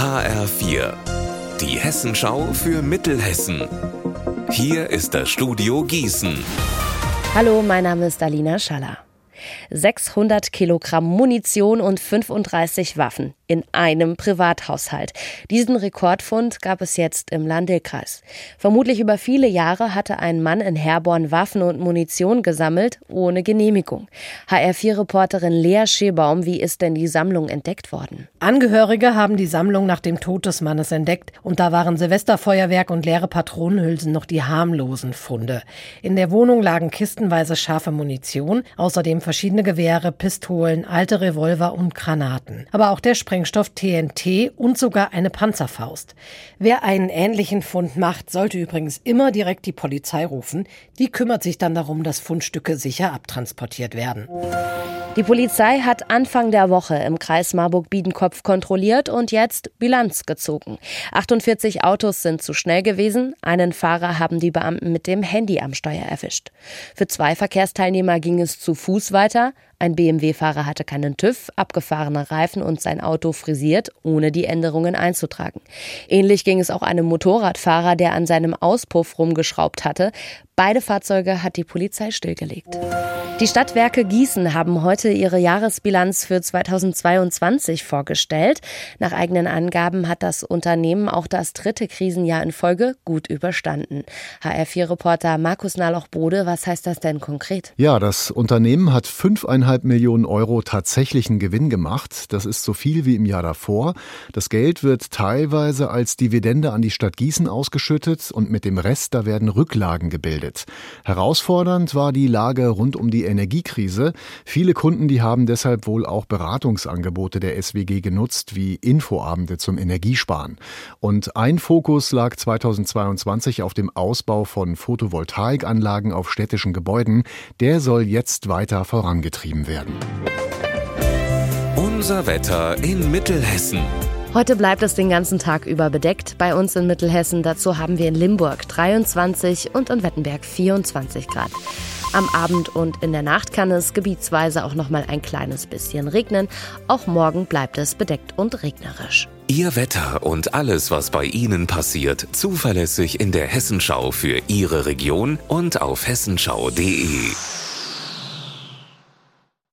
HR4, die Hessenschau für Mittelhessen. Hier ist das Studio Gießen. Hallo, mein Name ist Alina Schaller. 600 Kilogramm Munition und 35 Waffen in einem Privathaushalt. Diesen Rekordfund gab es jetzt im Landekreis. Vermutlich über viele Jahre hatte ein Mann in Herborn Waffen und Munition gesammelt, ohne Genehmigung. HR4-Reporterin Lea Schebaum, wie ist denn die Sammlung entdeckt worden? Angehörige haben die Sammlung nach dem Tod des Mannes entdeckt und da waren Silvesterfeuerwerk und leere Patronenhülsen noch die harmlosen Funde. In der Wohnung lagen kistenweise scharfe Munition, außerdem verschiedene Gewehre, Pistolen, alte Revolver und Granaten. Aber auch der Spreng Sprengstoff TNT und sogar eine Panzerfaust. Wer einen ähnlichen Fund macht, sollte übrigens immer direkt die Polizei rufen. Die kümmert sich dann darum, dass Fundstücke sicher abtransportiert werden. Die Polizei hat Anfang der Woche im Kreis Marburg-Biedenkopf kontrolliert und jetzt Bilanz gezogen. 48 Autos sind zu schnell gewesen. Einen Fahrer haben die Beamten mit dem Handy am Steuer erwischt. Für zwei Verkehrsteilnehmer ging es zu Fuß weiter. Ein BMW-Fahrer hatte keinen TÜV, abgefahrene Reifen und sein Auto frisiert, ohne die Änderungen einzutragen. Ähnlich ging es auch einem Motorradfahrer, der an seinem Auspuff rumgeschraubt hatte. Beide Fahrzeuge hat die Polizei stillgelegt. Die Stadtwerke Gießen haben heute ihre Jahresbilanz für 2022 vorgestellt. Nach eigenen Angaben hat das Unternehmen auch das dritte Krisenjahr in Folge gut überstanden. HR4-Reporter Markus Naloch-Bode, was heißt das denn konkret? Ja, das Unternehmen hat 5,5 Millionen Euro tatsächlichen Gewinn gemacht. Das ist so viel wie im Jahr davor. Das Geld wird teilweise als Dividende an die Stadt Gießen ausgeschüttet und mit dem Rest, da werden Rücklagen gebildet. Herausfordernd war die Lage rund um die Energiekrise. Viele Kunden, die haben deshalb wohl auch Beratungsangebote der SWG genutzt, wie Infoabende zum Energiesparen. Und ein Fokus lag 2022 auf dem Ausbau von Photovoltaikanlagen auf städtischen Gebäuden. Der soll jetzt weiter vorangetrieben werden. Unser Wetter in Mittelhessen. Heute bleibt es den ganzen Tag über bedeckt. Bei uns in Mittelhessen dazu haben wir in Limburg 23 und in Wettenberg 24 Grad. Am Abend und in der Nacht kann es gebietsweise auch noch mal ein kleines bisschen regnen. Auch morgen bleibt es bedeckt und regnerisch. Ihr Wetter und alles, was bei Ihnen passiert, zuverlässig in der Hessenschau für Ihre Region und auf hessenschau.de.